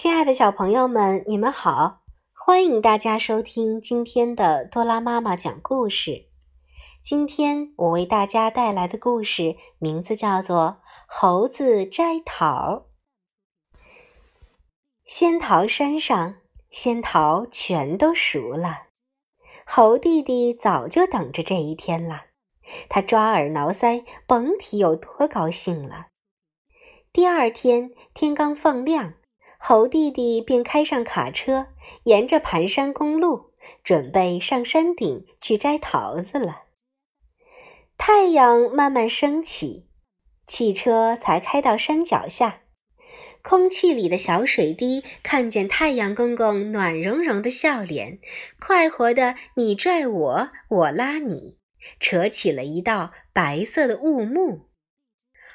亲爱的小朋友们，你们好！欢迎大家收听今天的多拉妈妈讲故事。今天我为大家带来的故事名字叫做《猴子摘桃》。仙桃山上，仙桃全都熟了。猴弟弟早就等着这一天了，他抓耳挠腮，甭提有多高兴了。第二天天刚放亮。猴弟弟便开上卡车，沿着盘山公路，准备上山顶去摘桃子了。太阳慢慢升起，汽车才开到山脚下，空气里的小水滴看见太阳公公暖融融的笑脸，快活的你拽我，我拉你，扯起了一道白色的雾幕。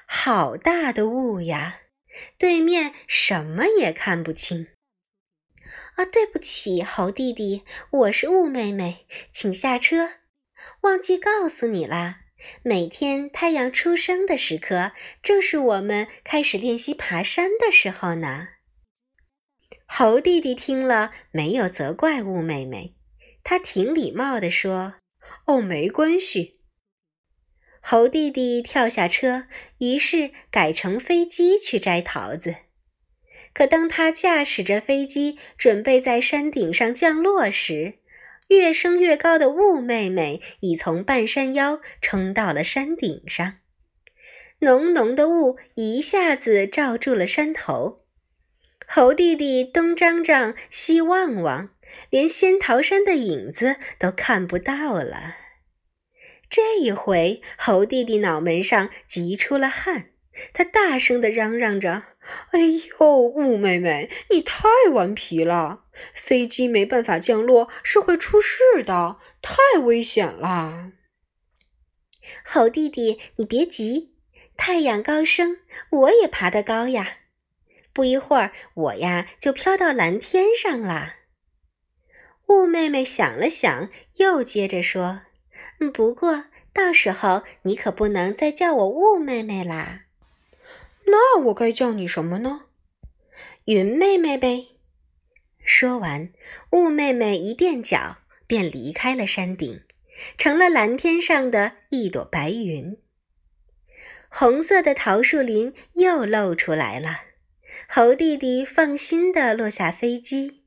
好大的雾呀！对面什么也看不清。啊，对不起，猴弟弟，我是雾妹妹，请下车。忘记告诉你啦，每天太阳出生的时刻，正是我们开始练习爬山的时候呢。猴弟弟听了，没有责怪雾妹妹，他挺礼貌地说：“哦，没关系。”猴弟弟跳下车，于是改乘飞机去摘桃子。可当他驾驶着飞机准备在山顶上降落时，越升越高的雾妹妹已从半山腰冲到了山顶上。浓浓的雾一下子罩住了山头，猴弟弟东张张西望望，连仙桃山的影子都看不到了。这一回，猴弟弟脑门上急出了汗，他大声地嚷嚷着：“哎呦，雾妹妹，你太顽皮了！飞机没办法降落是会出事的，太危险了！”猴弟弟，你别急，太阳高升，我也爬得高呀。不一会儿，我呀就飘到蓝天上啦。雾妹妹想了想，又接着说。嗯，不过到时候你可不能再叫我雾妹妹啦。那我该叫你什么呢？云妹妹呗。说完，雾妹妹一垫脚，便离开了山顶，成了蓝天上的一朵白云。红色的桃树林又露出来了。猴弟弟放心地落下飞机。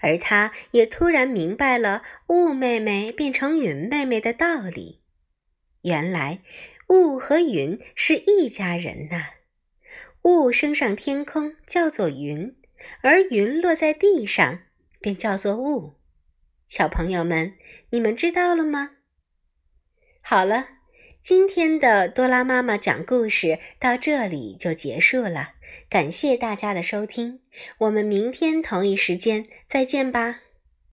而他也突然明白了雾妹妹变成云妹妹的道理。原来，雾和云是一家人呐。雾升上天空叫做云，而云落在地上便叫做雾。小朋友们，你们知道了吗？好了。今天的多拉妈妈讲故事到这里就结束了，感谢大家的收听，我们明天同一时间再见吧。